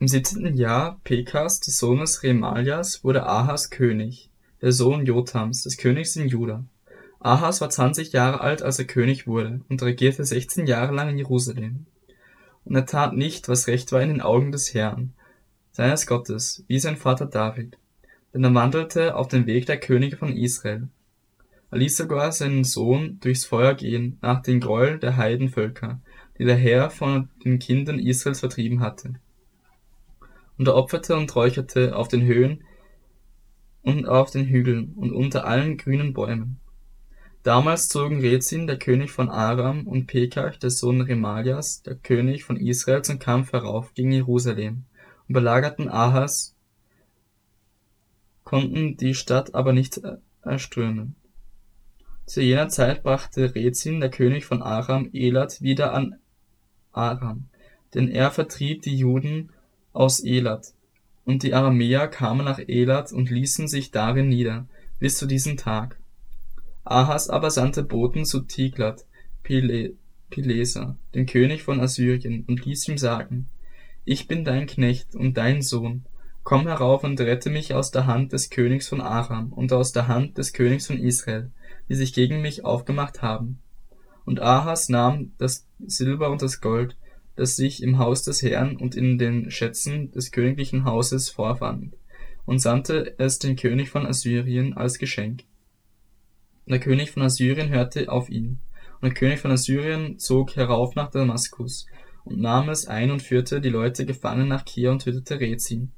Im siebzehnten Jahr Pekas des Sohnes Remalias wurde Ahas König, der Sohn Jotams, des Königs in Juda. Ahas war zwanzig Jahre alt, als er König wurde, und regierte sechzehn Jahre lang in Jerusalem. Und er tat nicht, was recht war in den Augen des Herrn, seines Gottes, wie sein Vater David. Denn er wandelte auf dem Weg der Könige von Israel. Er ließ sogar seinen Sohn durchs Feuer gehen, nach den Gräueln der Heidenvölker, die der Herr von den Kindern Israels vertrieben hatte und er opferte und räucherte auf den Höhen und auf den Hügeln und unter allen grünen Bäumen. Damals zogen Rezin, der König von Aram, und Pekach, der Sohn Remalias, der König von Israel, zum Kampf herauf gegen Jerusalem und belagerten Ahas, konnten die Stadt aber nicht erstürmen. Zu jener Zeit brachte Rezin, der König von Aram, Elat wieder an Aram, denn er vertrieb die Juden aus Elat. Und die Aramäer kamen nach Elat und ließen sich darin nieder, bis zu diesem Tag. Ahas aber sandte Boten zu Tiglat Pileser, dem König von Assyrien, und ließ ihm sagen, Ich bin dein Knecht und dein Sohn, komm herauf und rette mich aus der Hand des Königs von Aram und aus der Hand des Königs von Israel, die sich gegen mich aufgemacht haben. Und Ahas nahm das Silber und das Gold, das sich im Haus des Herrn und in den Schätzen des königlichen Hauses vorfand, und sandte es dem König von Assyrien als Geschenk. Der König von Assyrien hörte auf ihn. Und der König von Assyrien zog herauf nach Damaskus und nahm es ein und führte die Leute gefangen nach Kir und tötete Rezin.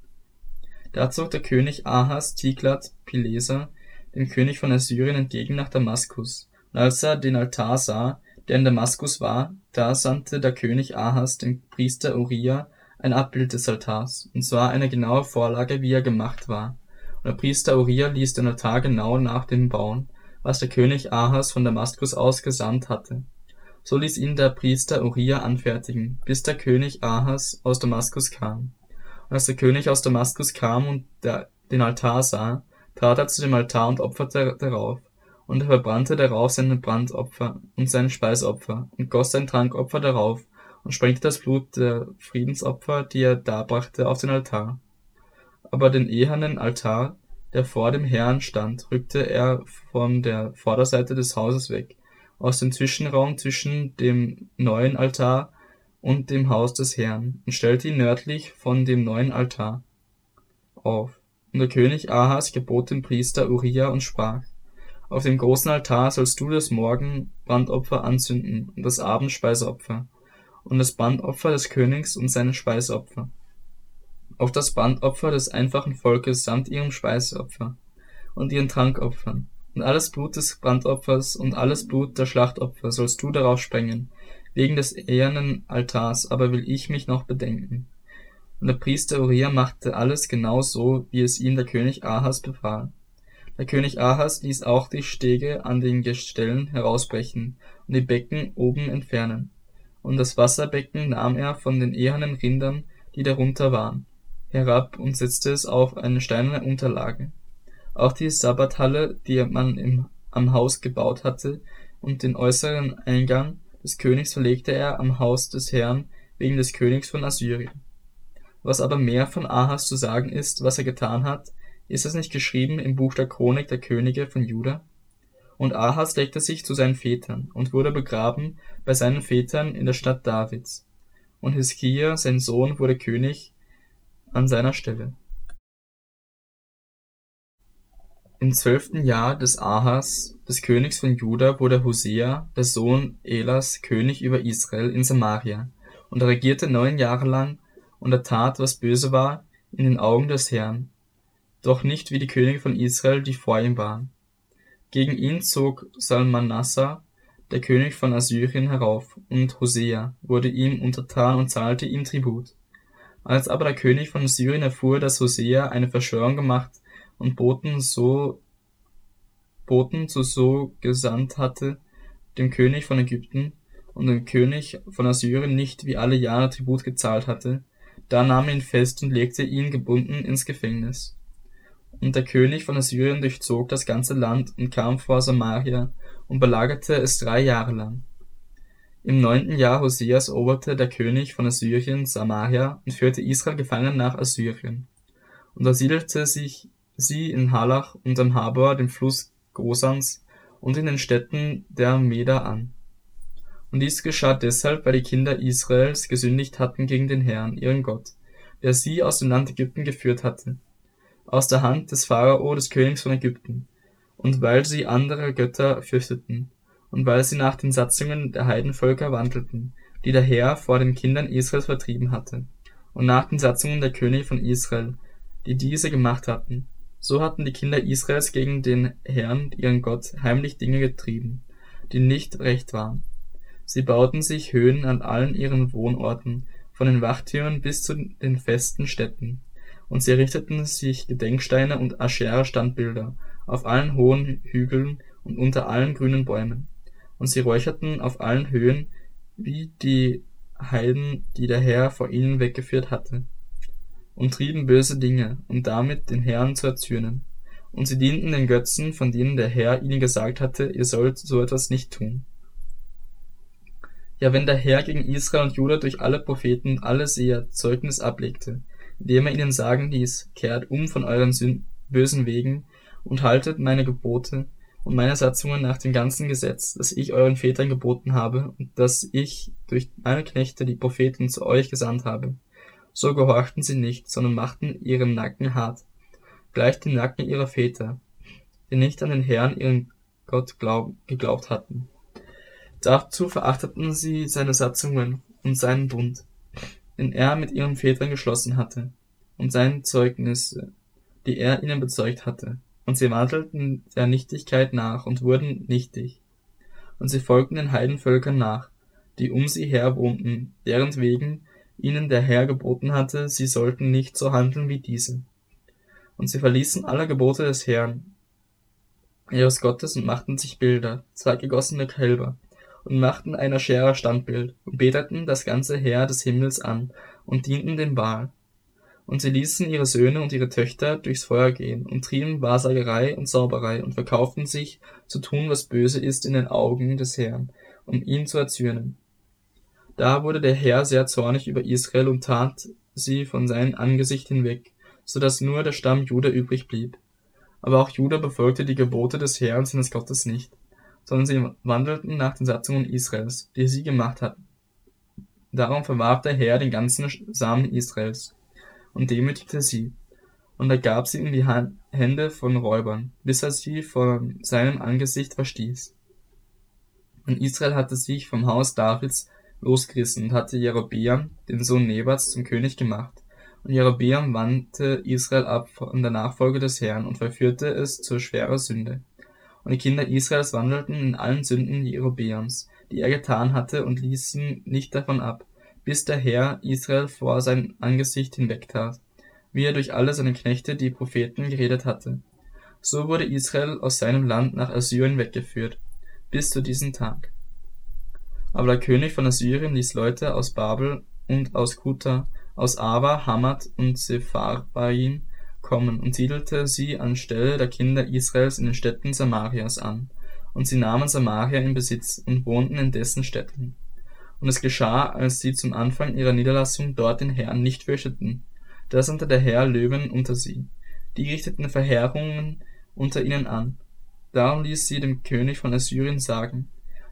Da zog der König Ahas Tiglat Pileser dem König von Assyrien entgegen nach Damaskus. Und als er den Altar sah, der in Damaskus war, da sandte der König Ahas dem Priester Uriah ein Abbild des Altars, und zwar eine genaue Vorlage, wie er gemacht war. Und der Priester Uriah ließ den Altar genau nach dem bauen, was der König Ahas von Damaskus aus gesandt hatte. So ließ ihn der Priester Uriah anfertigen, bis der König Ahas aus Damaskus kam. Und als der König aus Damaskus kam und der, den Altar sah, trat er zu dem Altar und opferte darauf und er verbrannte darauf seine Brandopfer und seine Speisopfer und goss sein Trankopfer darauf und sprengte das Blut der Friedensopfer, die er darbrachte, auf den Altar. Aber den ehernen Altar, der vor dem Herrn stand, rückte er von der Vorderseite des Hauses weg, aus dem Zwischenraum zwischen dem neuen Altar und dem Haus des Herrn, und stellte ihn nördlich von dem neuen Altar auf. Und der König Ahas gebot dem Priester Uriah und sprach, auf dem großen Altar sollst du das Morgenbrandopfer anzünden und das Abendspeiseopfer und das Brandopfer des Königs und seine Speiseopfer. Auch das Brandopfer des einfachen Volkes samt ihrem Speiseopfer und ihren Trankopfern. Und alles Blut des Brandopfers und alles Blut der Schlachtopfer sollst du darauf sprengen. Wegen des ehernen Altars aber will ich mich noch bedenken. Und der Priester Uriah machte alles genau so, wie es ihm der König Ahas befahl. Der König Ahas ließ auch die Stege an den Gestellen herausbrechen und die Becken oben entfernen. Und das Wasserbecken nahm er von den ehernen Rindern, die darunter waren, herab und setzte es auf eine steinerne Unterlage. Auch die Sabbathalle, die man im, am Haus gebaut hatte, und den äußeren Eingang des Königs verlegte er am Haus des Herrn wegen des Königs von Assyrien. Was aber mehr von Ahas zu sagen ist, was er getan hat, ist es nicht geschrieben im Buch der Chronik der Könige von Juda? Und Ahas legte sich zu seinen Vätern und wurde begraben bei seinen Vätern in der Stadt Davids. Und Hiskia, sein Sohn, wurde König an seiner Stelle. Im zwölften Jahr des Ahas, des Königs von Juda, wurde Hosea, der Sohn Elas, König über Israel in Samaria. Und er regierte neun Jahre lang, und er tat, was böse war, in den Augen des Herrn, doch nicht wie die Könige von Israel, die vor ihm waren. Gegen ihn zog Salmanassar, der König von Assyrien, herauf, und Hosea wurde ihm untertan und zahlte ihm Tribut. Als aber der König von Syrien erfuhr, dass Hosea eine Verschwörung gemacht und Boten so Boten zu so gesandt hatte, dem König von Ägypten und dem König von Assyrien nicht wie alle Jahre Tribut gezahlt hatte, da nahm er ihn fest und legte ihn gebunden ins Gefängnis. Und der König von Assyrien durchzog das ganze Land und kam vor Samaria und belagerte es drei Jahre lang. Im neunten Jahr Hoseas eroberte der König von Assyrien Samaria und führte Israel gefangen nach Assyrien. Und da siedelte sich sie in Halach und am Habor, dem Fluss Gosans, und in den Städten der Meder an. Und dies geschah deshalb, weil die Kinder Israels gesündigt hatten gegen den Herrn, ihren Gott, der sie aus dem Land Ägypten geführt hatte, aus der Hand des Pharao, des Königs von Ägypten, und weil sie andere Götter fürchteten, und weil sie nach den Satzungen der Heidenvölker wandelten, die der Herr vor den Kindern Israels vertrieben hatte, und nach den Satzungen der Könige von Israel, die diese gemacht hatten. So hatten die Kinder Israels gegen den Herrn, ihren Gott, heimlich Dinge getrieben, die nicht recht waren. Sie bauten sich Höhen an allen ihren Wohnorten, von den Wachtürmen bis zu den festen Städten. Und sie errichteten sich Gedenksteine und Aschera-Standbilder auf allen hohen Hügeln und unter allen grünen Bäumen. Und sie räucherten auf allen Höhen, wie die Heiden, die der Herr vor ihnen weggeführt hatte, und trieben böse Dinge, um damit den Herrn zu erzürnen. Und sie dienten den Götzen, von denen der Herr ihnen gesagt hatte, ihr sollt so etwas nicht tun. Ja, wenn der Herr gegen Israel und Juda durch alle Propheten und alle Seher Zeugnis ablegte, indem er ihnen sagen ließ, kehrt um von euren bösen Wegen und haltet meine Gebote und meine Satzungen nach dem ganzen Gesetz, das ich euren Vätern geboten habe und das ich durch meine Knechte, die Propheten, zu euch gesandt habe. So gehorchten sie nicht, sondern machten ihren Nacken hart, gleich dem Nacken ihrer Väter, die nicht an den Herrn, ihren Gott, glaub, geglaubt hatten. Dazu verachteten sie seine Satzungen und seinen Bund, den er mit ihren Vätern geschlossen hatte, und seine Zeugnisse, die er ihnen bezeugt hatte. Und sie wandelten der Nichtigkeit nach und wurden nichtig. Und sie folgten den Heidenvölkern nach, die um sie her wohnten, deren wegen ihnen der Herr geboten hatte, sie sollten nicht so handeln wie diese. Und sie verließen alle Gebote des Herrn, ihres Gottes, und machten sich Bilder, zwei gegossene Kälber, und machten einer Scherer Standbild und beteten das ganze Heer des Himmels an und dienten dem Baal. Und sie ließen ihre Söhne und ihre Töchter durchs Feuer gehen und trieben Wahrsagerei und Zauberei und verkauften sich zu tun, was böse ist in den Augen des Herrn, um ihn zu erzürnen. Da wurde der Herr sehr zornig über Israel und tat sie von seinem Angesicht hinweg, so dass nur der Stamm Juda übrig blieb. Aber auch Juda befolgte die Gebote des Herrn seines Gottes nicht sondern sie wandelten nach den Satzungen Israels, die sie gemacht hatten. Darum verwarf der Herr den ganzen Samen Israels und demütigte sie, und er gab sie in die Hände von Räubern, bis er sie von seinem Angesicht verstieß. Und Israel hatte sich vom Haus Davids losgerissen und hatte Jerobeam, den Sohn Nebats, zum König gemacht. Und Jerobeam wandte Israel ab von der Nachfolge des Herrn und verführte es zur schwerer Sünde. Und die Kinder Israels wandelten in allen Sünden Jerobeams, die er getan hatte, und ließen nicht davon ab, bis der Herr Israel vor sein Angesicht hinwegtat, wie er durch alle seine Knechte, die Propheten, geredet hatte. So wurde Israel aus seinem Land nach Assyrien weggeführt, bis zu diesem Tag. Aber der König von Assyrien ließ Leute aus Babel und aus Kuta, aus Ava, Hamad und Sepharbaim kommen und siedelte sie anstelle der Kinder Israels in den Städten Samarias an. Und sie nahmen Samaria in Besitz und wohnten in dessen Städten. Und es geschah, als sie zum Anfang ihrer Niederlassung dort den Herrn nicht fürchteten. Da sandte der Herr Löwen unter sie. Die richteten Verheerungen unter ihnen an. Darum ließ sie dem König von Assyrien sagen,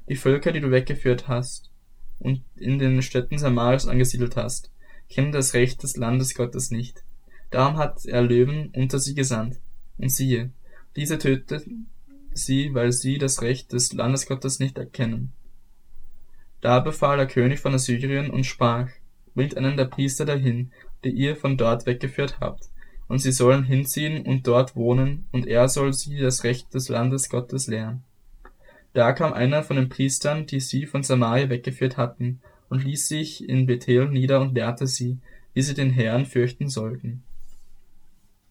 die Völker, die du weggeführt hast und in den Städten Samarias angesiedelt hast, kennen das Recht des Landes Gottes nicht Darum hat er Löwen unter sie gesandt. Und siehe, diese töteten sie, weil sie das Recht des Landesgottes nicht erkennen. Da befahl der König von Assyrien und sprach, bringt einen der Priester dahin, die ihr von dort weggeführt habt, und sie sollen hinziehen und dort wohnen, und er soll sie das Recht des Landesgottes lehren. Da kam einer von den Priestern, die sie von Samaria weggeführt hatten, und ließ sich in Bethel nieder und lehrte sie, wie sie den Herrn fürchten sollten.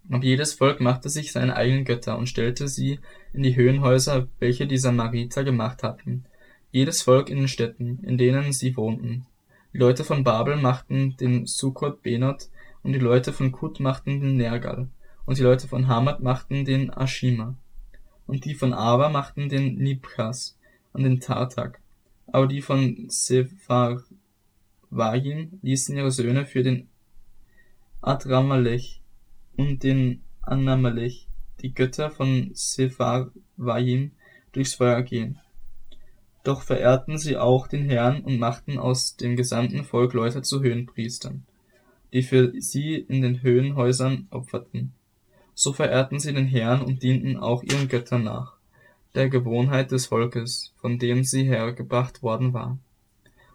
Und jedes Volk machte sich seine eigenen Götter und stellte sie in die Höhenhäuser, welche die Samariter gemacht hatten, jedes Volk in den Städten, in denen sie wohnten. Die Leute von Babel machten den Sukkot Benot, und die Leute von Kut machten den Nergal, und die Leute von Hamad machten den Ashima, und die von Ava machten den Nibchas und den Tartak, Aber die von Sepharvaim ließen ihre Söhne für den Adramalech und den Anamalech, die Götter von Sepharvaim, durchs Feuer gehen. Doch verehrten sie auch den Herrn und machten aus dem gesamten Volk Leute zu Höhenpriestern, die für sie in den Höhenhäusern opferten. So verehrten sie den Herrn und dienten auch ihren Göttern nach, der Gewohnheit des Volkes, von dem sie hergebracht worden war.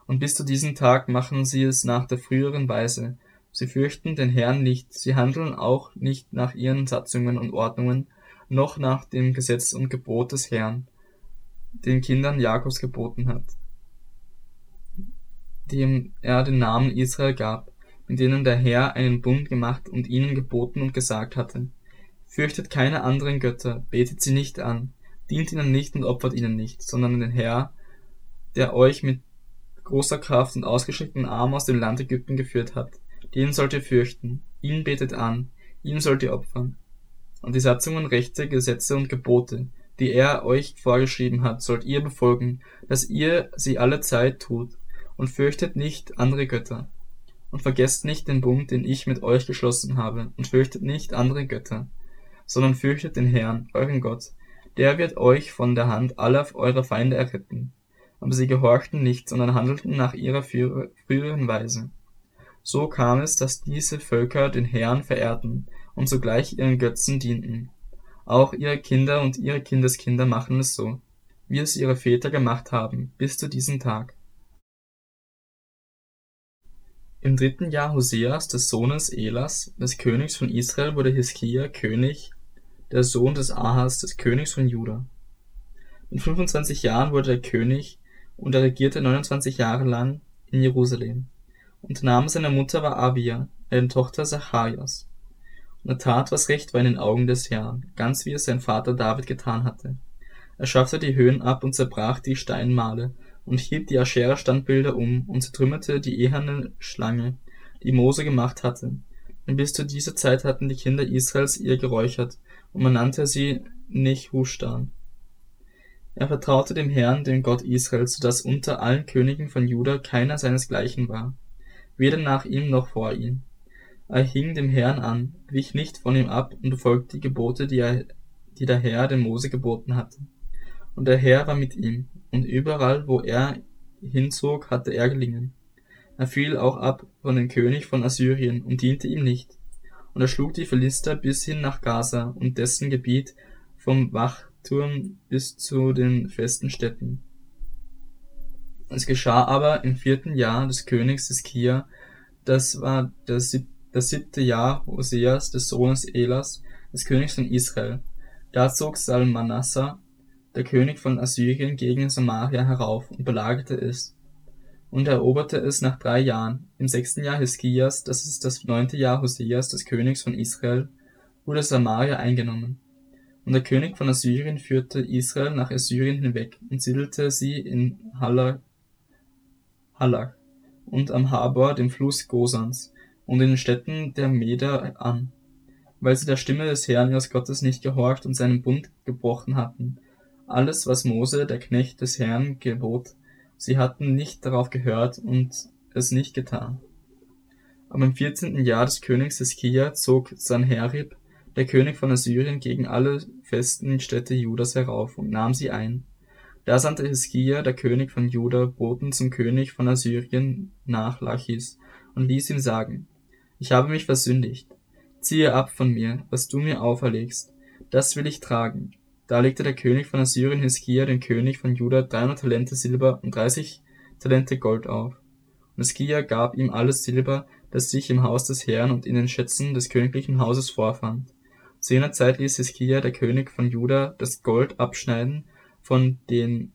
Und bis zu diesem Tag machen sie es nach der früheren Weise. Sie fürchten den Herrn nicht, sie handeln auch nicht nach ihren Satzungen und Ordnungen, noch nach dem Gesetz und Gebot des Herrn, den Kindern Jakobs geboten hat, dem er den Namen Israel gab, mit denen der Herr einen Bund gemacht und ihnen geboten und gesagt hatte. Fürchtet keine anderen Götter, betet sie nicht an, dient ihnen nicht und opfert ihnen nicht, sondern den Herr, der euch mit großer Kraft und ausgestreckten Arm aus dem Land Ägypten geführt hat. Den sollt ihr fürchten, ihn betet an, ihm sollt ihr opfern. Und die Satzungen, Rechte, Gesetze und Gebote, die er euch vorgeschrieben hat, sollt ihr befolgen, dass ihr sie alle Zeit tut, und fürchtet nicht andere Götter. Und vergesst nicht den Bund, den ich mit euch geschlossen habe, und fürchtet nicht andere Götter, sondern fürchtet den Herrn, euren Gott, der wird euch von der Hand aller eurer Feinde erretten. Aber sie gehorchten nicht, sondern handelten nach ihrer früheren Weise. So kam es, dass diese Völker den Herrn verehrten und sogleich ihren Götzen dienten. Auch ihre Kinder und ihre Kindeskinder machen es so, wie es ihre Väter gemacht haben, bis zu diesem Tag. Im dritten Jahr Hoseas, des Sohnes Elas, des Königs von Israel, wurde Hiskia König, der Sohn des Ahas, des Königs von Juda. Mit 25 Jahren wurde er König und er regierte 29 Jahre lang in Jerusalem. Und der Name seiner Mutter war Abia, eine Tochter Zacharias. Und er tat, was recht war in den Augen des Herrn, ganz wie es sein Vater David getan hatte. Er schaffte die Höhen ab und zerbrach die Steinmale und hielt die Aschera-Standbilder um und zertrümmerte die eherne Schlange, die Mose gemacht hatte. Und bis zu dieser Zeit hatten die Kinder Israels ihr geräuchert, und man nannte sie Nehushtan. Er vertraute dem Herrn, dem Gott Israels, so dass unter allen Königen von Juda keiner seinesgleichen war, weder nach ihm noch vor ihm. Er hing dem Herrn an, wich nicht von ihm ab und befolgte die Gebote, die, er, die der Herr dem Mose geboten hatte. Und der Herr war mit ihm, und überall, wo er hinzog, hatte er gelingen. Er fiel auch ab von dem König von Assyrien und diente ihm nicht. Und er schlug die Philister bis hin nach Gaza und dessen Gebiet vom Wachturm bis zu den festen Städten. Es geschah aber im vierten Jahr des Königs des Kia, das war der siebte das siebte Jahr Hoseas des Sohnes Elas, des Königs von Israel. Da zog Salmanassar, der König von Assyrien, gegen Samaria herauf und belagerte es und eroberte es nach drei Jahren. Im sechsten Jahr Hiskias, das ist das neunte Jahr Hoseas des Königs von Israel, wurde Samaria eingenommen. Und der König von Assyrien führte Israel nach Assyrien hinweg und siedelte sie in Hallach und am Habor, dem Fluss Gosans und in den Städten der Meder an, weil sie der Stimme des Herrn ihres Gottes nicht gehorcht und seinen Bund gebrochen hatten. Alles, was Mose, der Knecht des Herrn, gebot, sie hatten nicht darauf gehört und es nicht getan. Aber im vierzehnten Jahr des Königs Hiskia zog Sanherib, der König von Assyrien, gegen alle festen Städte Judas herauf und nahm sie ein. Da sandte Hiskia, der König von Juda, Boten zum König von Assyrien nach Lachis und ließ ihm sagen, ich habe mich versündigt. Ziehe ab von mir, was du mir auferlegst. Das will ich tragen. Da legte der König von Assyrien Hiskia, den König von Juda, 300 Talente Silber und 30 Talente Gold auf. Und Hiskia gab ihm alles Silber, das sich im Haus des Herrn und in den Schätzen des königlichen Hauses vorfand. Zu jener Zeit ließ Hiskia, der König von Juda, das Gold abschneiden von den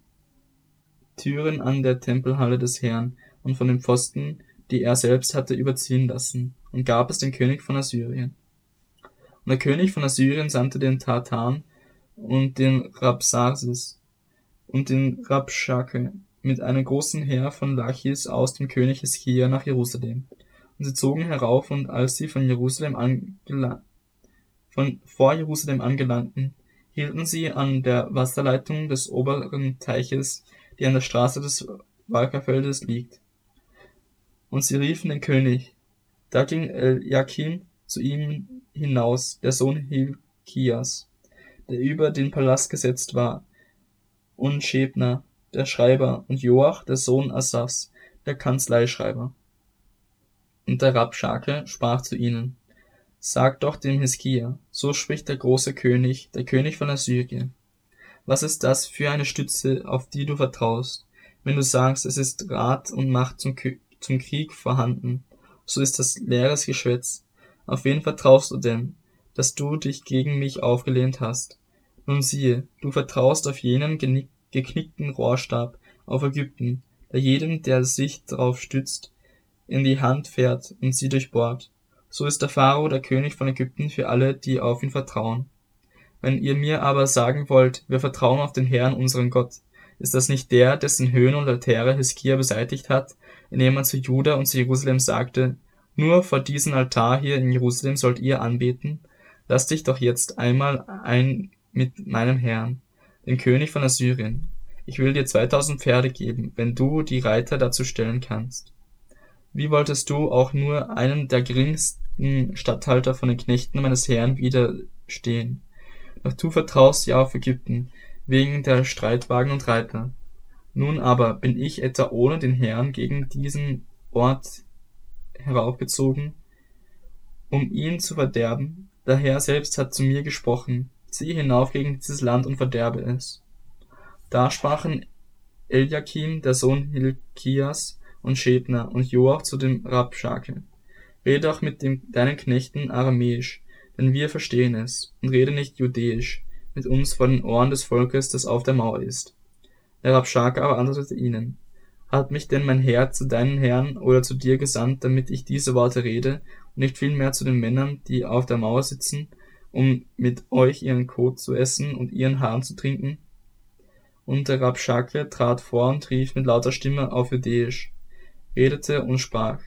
Türen an der Tempelhalle des Herrn und von den Pfosten, die er selbst hatte überziehen lassen und gab es dem König von Assyrien. Und der König von Assyrien sandte den Tartan und den Rapsaris und den Rabschake mit einem großen Heer von Lachis aus dem König Hiskia nach Jerusalem. Und sie zogen herauf, und als sie von Jerusalem angelang von vor Jerusalem angelangten, hielten sie an der Wasserleitung des oberen Teiches, die an der Straße des Wackerfeldes liegt. Und sie riefen den König. Da ging Eliakim zu ihm hinaus, der Sohn Hilkias, der über den Palast gesetzt war, und Schebner, der Schreiber, und Joach, der Sohn Asafs, der Kanzleischreiber. Und der Rabschake sprach zu ihnen, Sagt doch dem Hiskia, so spricht der große König, der König von Assyrien. Was ist das für eine Stütze, auf die du vertraust? Wenn du sagst, es ist Rat und Macht zum, zum Krieg vorhanden, so ist das leeres Geschwätz. Auf wen vertraust du denn, dass du dich gegen mich aufgelehnt hast? Nun siehe, du vertraust auf jenen geknickten Rohrstab, auf Ägypten, der jedem, der sich darauf stützt, in die Hand fährt und sie durchbohrt. So ist der Pharao der König von Ägypten für alle, die auf ihn vertrauen. Wenn ihr mir aber sagen wollt, wir vertrauen auf den Herrn unseren Gott, ist das nicht der, dessen Höhen und Altäre Hiskia beseitigt hat, indem man zu Juda und zu Jerusalem sagte, nur vor diesem Altar hier in Jerusalem sollt ihr anbeten? Lass dich doch jetzt einmal ein mit meinem Herrn, den König von Assyrien. Ich will dir 2000 Pferde geben, wenn du die Reiter dazu stellen kannst. Wie wolltest du auch nur einen der geringsten Statthalter von den Knechten meines Herrn widerstehen? Doch du vertraust ja auf Ägypten, wegen der Streitwagen und Reiter. Nun aber bin ich etwa ohne den Herrn gegen diesen Ort heraufgezogen, um ihn zu verderben. Der Herr selbst hat zu mir gesprochen, zieh hinauf gegen dieses Land und verderbe es. Da sprachen Eliakim, der Sohn Hilkias, und Schebner und Joach zu dem Rabschake. Rede doch mit dem, deinen Knechten aramäisch, denn wir verstehen es, und rede nicht judäisch mit uns vor den Ohren des Volkes, das auf der Mauer ist. Der Rabschake aber antwortete ihnen, hat mich denn mein Herr zu deinen Herren oder zu dir gesandt, damit ich diese Worte rede, und nicht vielmehr zu den Männern, die auf der Mauer sitzen, um mit euch ihren Kot zu essen und ihren Hahn zu trinken? Und der Rabschake trat vor und rief mit lauter Stimme auf Judäisch, redete und sprach,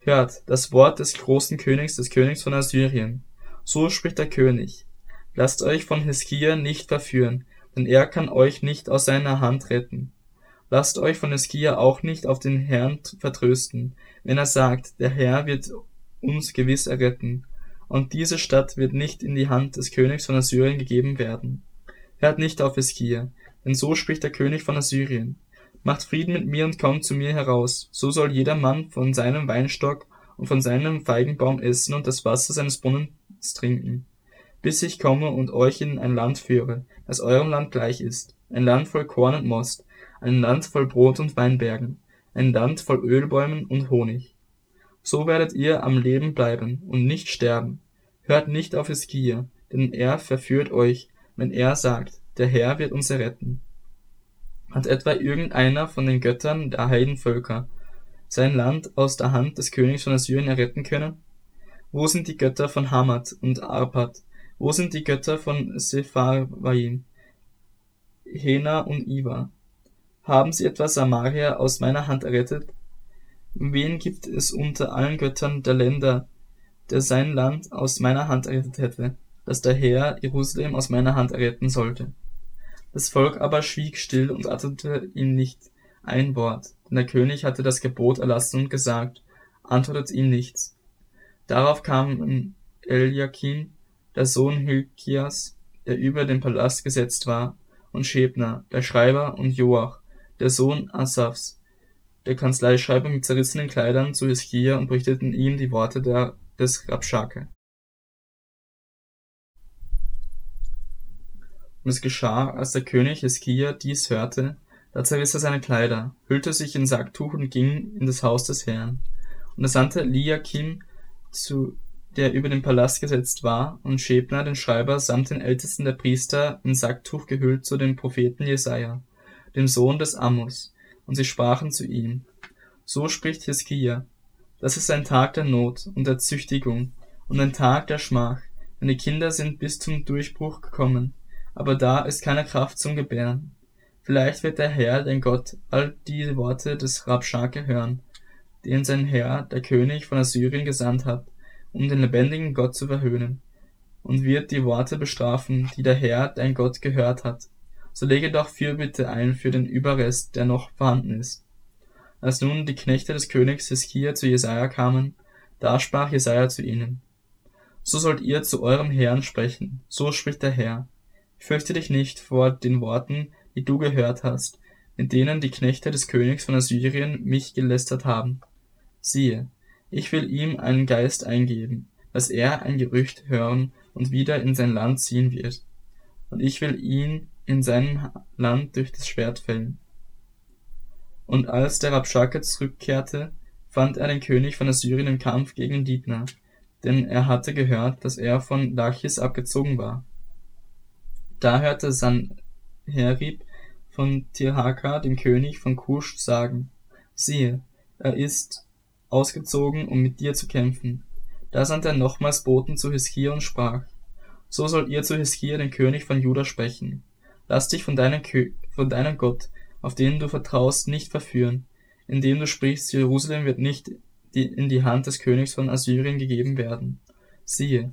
Hört das Wort des großen Königs, des Königs von Assyrien. So spricht der König. Lasst euch von Hiskia nicht verführen, denn er kann euch nicht aus seiner Hand retten. Lasst euch von Hiskia auch nicht auf den Herrn vertrösten, wenn er sagt, der Herr wird uns gewiss erretten, und diese Stadt wird nicht in die Hand des Königs von Assyrien gegeben werden. Hört nicht auf Hiskia, denn so spricht der König von Assyrien. Macht Frieden mit mir und kommt zu mir heraus. So soll jeder Mann von seinem Weinstock und von seinem Feigenbaum essen und das Wasser seines Brunnens trinken, bis ich komme und euch in ein Land führe, das eurem Land gleich ist, ein Land voll Korn und Most, ein Land voll Brot und Weinbergen, ein Land voll Ölbäumen und Honig. So werdet ihr am Leben bleiben und nicht sterben. Hört nicht auf Hiskia, denn er verführt euch, wenn er sagt, der Herr wird uns erretten. Hat etwa irgendeiner von den Göttern der Heidenvölker sein Land aus der Hand des Königs von Assyrien erretten können? Wo sind die Götter von Hamad und Arpad? Wo sind die Götter von Sepharvaim, Hena und Iva? Haben sie etwa Samaria aus meiner Hand errettet? Wen gibt es unter allen Göttern der Länder, der sein Land aus meiner Hand errettet hätte, dass der Herr Jerusalem aus meiner Hand erretten sollte? Das Volk aber schwieg still und antwortete ihm nicht ein Wort, denn der König hatte das Gebot erlassen und gesagt, antwortet ihm nichts. Darauf kam Eliakim, der Sohn Hilkias, der über den Palast gesetzt war, und Schebner, der Schreiber, und Joach, der Sohn Asafs, der Kanzleischreiber mit zerrissenen Kleidern zu Hiskia und berichteten ihm die Worte der, des Rabschake. Und es geschah, als der König Hiskia dies hörte, da zerriss er seine Kleider, hüllte sich in Sacktuch und ging in das Haus des Herrn. Und er sandte Eliakim, zu, der über den Palast gesetzt war, und Schebner, den Schreiber, samt den Ältesten der Priester, in Sacktuch gehüllt zu dem Propheten Jesaja, dem Sohn des Amos. Und sie sprachen zu ihm, So spricht Hiskia, das ist ein Tag der Not und der Züchtigung und ein Tag der Schmach, denn die Kinder sind bis zum Durchbruch gekommen aber da ist keine Kraft zum Gebären. Vielleicht wird der Herr, dein Gott, all die Worte des Rabschake hören, den sein Herr, der König von Assyrien, gesandt hat, um den lebendigen Gott zu verhöhnen, und wird die Worte bestrafen, die der Herr, dein Gott, gehört hat. So lege doch Fürbitte ein für den Überrest, der noch vorhanden ist, Als nun die Knechte des Königs Hiskia zu Jesaja kamen, da sprach Jesaja zu ihnen, So sollt ihr zu eurem Herrn sprechen, so spricht der Herr. Fürchte dich nicht vor den Worten, die du gehört hast, mit denen die Knechte des Königs von Assyrien mich gelästert haben. Siehe, ich will ihm einen Geist eingeben, dass er ein Gerücht hören und wieder in sein Land ziehen wird. Und ich will ihn in seinem Land durch das Schwert fällen. Und als der Rabschake zurückkehrte, fand er den König von Assyrien im Kampf gegen Dibna, denn er hatte gehört, dass er von Lachis abgezogen war. Da hörte Sanherib von Tirhaka, dem König von Kusch, sagen, siehe, er ist ausgezogen, um mit dir zu kämpfen. Da sandte er nochmals Boten zu Hiskia und sprach, so sollt ihr zu Hiskia, den König von Juda, sprechen. Lass dich von deinem, von deinem Gott, auf den du vertraust, nicht verführen, indem du sprichst, Jerusalem wird nicht in die Hand des Königs von Assyrien gegeben werden. Siehe,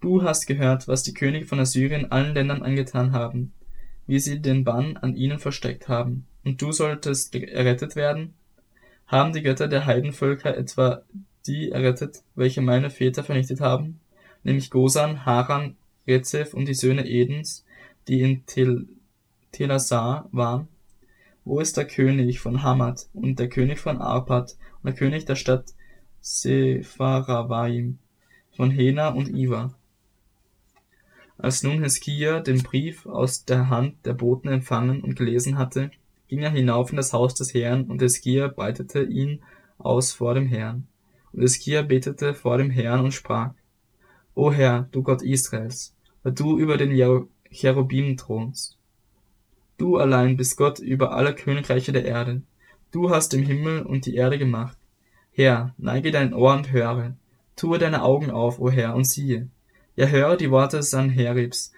du hast gehört, was die Könige von Assyrien allen Ländern angetan haben, wie sie den Bann an ihnen versteckt haben, und du solltest errettet werden? Haben die Götter der Heidenvölker etwa die errettet, welche meine Väter vernichtet haben, nämlich Gosan, Haran, Rezeph und die Söhne Edens, die in Tel Telasar waren? Wo ist der König von Hamad und der König von Arpad und der König der Stadt Sepharavaim, von Hena und Iva? Als nun Hiskia den Brief aus der Hand der Boten empfangen und gelesen hatte, ging er hinauf in das Haus des Herrn, und Hiskia breitete ihn aus vor dem Herrn. Und Hiskia betete vor dem Herrn und sprach, O Herr, du Gott Israels, weil du über den Cherubim thronst. Du allein bist Gott über alle Königreiche der Erde. Du hast den Himmel und die Erde gemacht. Herr, neige dein Ohr und höre. Tue deine Augen auf, o Herr, und siehe. Ja, höre die Worte Sanheribs,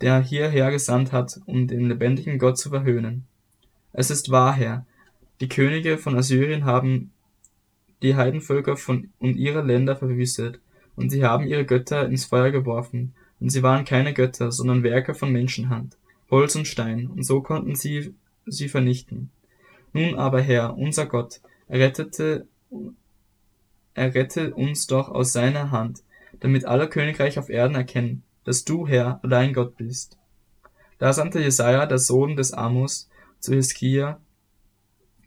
der hierher gesandt hat, um den lebendigen Gott zu verhöhnen. Es ist wahr, Herr, die Könige von Assyrien haben die Heidenvölker von und ihre Länder verwüstet, und sie haben ihre Götter ins Feuer geworfen, und sie waren keine Götter, sondern Werke von Menschenhand. Holz und Stein, und so konnten sie sie vernichten. Nun aber, Herr, unser Gott, errettete, errette uns doch aus seiner Hand, damit alle Königreiche auf Erden erkennen, dass du, Herr, allein Gott bist. Da sandte Jesaja, der Sohn des Amos, zu Hiskia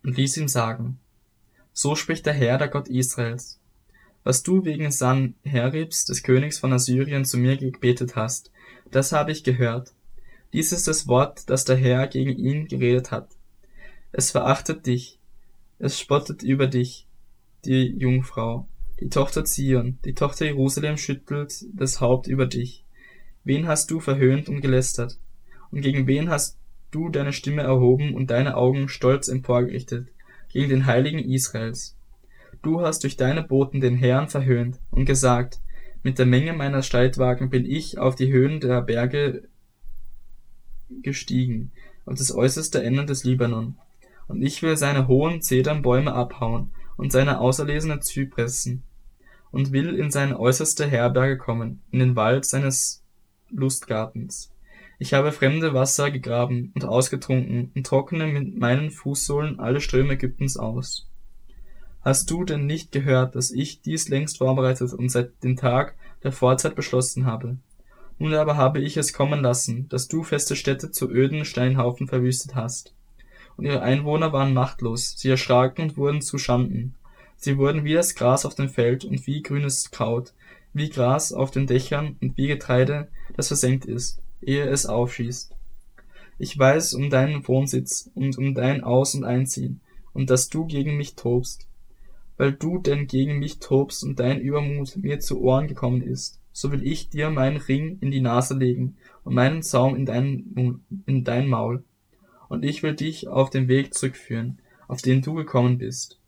und ließ ihm sagen, So spricht der Herr, der Gott Israels. Was du wegen Sanheribs, des Königs von Assyrien, zu mir gebetet hast, das habe ich gehört, dies ist das Wort, das der Herr gegen ihn geredet hat. Es verachtet dich, es spottet über dich, die Jungfrau, die Tochter Zion, die Tochter Jerusalem schüttelt das Haupt über dich. Wen hast du verhöhnt und gelästert? Und gegen wen hast du deine Stimme erhoben und deine Augen stolz emporgerichtet? Gegen den Heiligen Israels. Du hast durch deine Boten den Herrn verhöhnt und gesagt, mit der Menge meiner Streitwagen bin ich auf die Höhen der Berge gestiegen, auf das äußerste Ende des Libanon. Und ich will seine hohen Zedernbäume abhauen und seine auserlesenen Zypressen und will in seine äußerste Herberge kommen, in den Wald seines Lustgartens. Ich habe fremde Wasser gegraben und ausgetrunken und trockne mit meinen Fußsohlen alle Ströme Ägyptens aus. Hast du denn nicht gehört, dass ich dies längst vorbereitet und seit dem Tag der Vorzeit beschlossen habe? Nun aber habe ich es kommen lassen, dass du feste Städte zu öden Steinhaufen verwüstet hast. Und ihre Einwohner waren machtlos, sie erschraken und wurden zu Schanden. Sie wurden wie das Gras auf dem Feld und wie grünes Kraut, wie Gras auf den Dächern und wie Getreide, das versenkt ist, ehe es aufschießt. Ich weiß um deinen Wohnsitz und um dein Aus- und Einziehen, und dass du gegen mich tobst. Weil du denn gegen mich tobst und dein Übermut mir zu Ohren gekommen ist, so will ich dir meinen Ring in die Nase legen und meinen Zaum in dein, in dein Maul. Und ich will dich auf den Weg zurückführen, auf den du gekommen bist.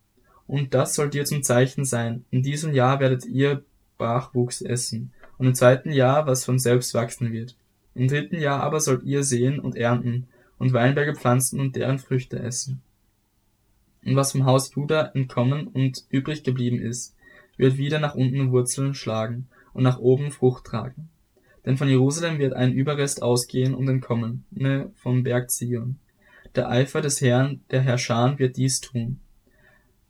Und das soll dir zum Zeichen sein. In diesem Jahr werdet ihr Bachwuchs essen, und im zweiten Jahr, was von selbst wachsen wird. Im dritten Jahr aber sollt ihr sehen und ernten, und Weinberge pflanzen und deren Früchte essen. Und was vom Haus Juda entkommen und übrig geblieben ist, wird wieder nach unten Wurzeln schlagen, und nach oben Frucht tragen. Denn von Jerusalem wird ein Überrest ausgehen und entkommen, ne, vom Berg Zion. Der Eifer des Herrn, der Herrscher, wird dies tun.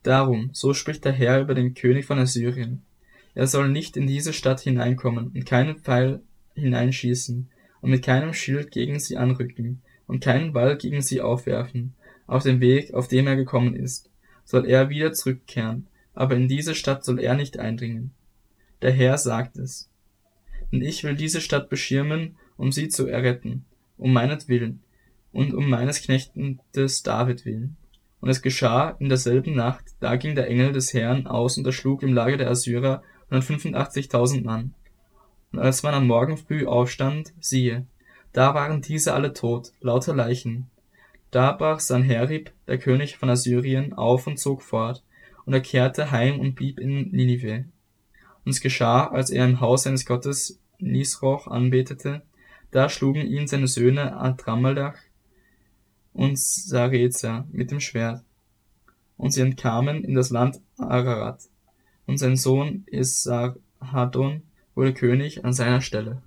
Darum, so spricht der Herr über den König von Assyrien. Er soll nicht in diese Stadt hineinkommen und keinen Pfeil hineinschießen und mit keinem Schild gegen sie anrücken und keinen Ball gegen sie aufwerfen. Auf dem Weg, auf dem er gekommen ist, soll er wieder zurückkehren, aber in diese Stadt soll er nicht eindringen. Der Herr sagt es. Denn ich will diese Stadt beschirmen, um sie zu erretten, um meinetwillen und um meines Knechtes David willen. Und es geschah in derselben Nacht, da ging der Engel des Herrn aus und erschlug im Lager der Assyrer 185.000 Mann. Und als man am Morgen früh aufstand, siehe, da waren diese alle tot, lauter Leichen. Da brach Sanherib, der König von Assyrien, auf und zog fort, und er kehrte heim und blieb in Ninive. Und es geschah, als er im Haus seines Gottes Nisroch anbetete, da schlugen ihn seine Söhne Adramelech und Sarezer mit dem Schwert. Und sie entkamen in das Land Ararat. Und sein Sohn Esarhaddon wurde König an seiner Stelle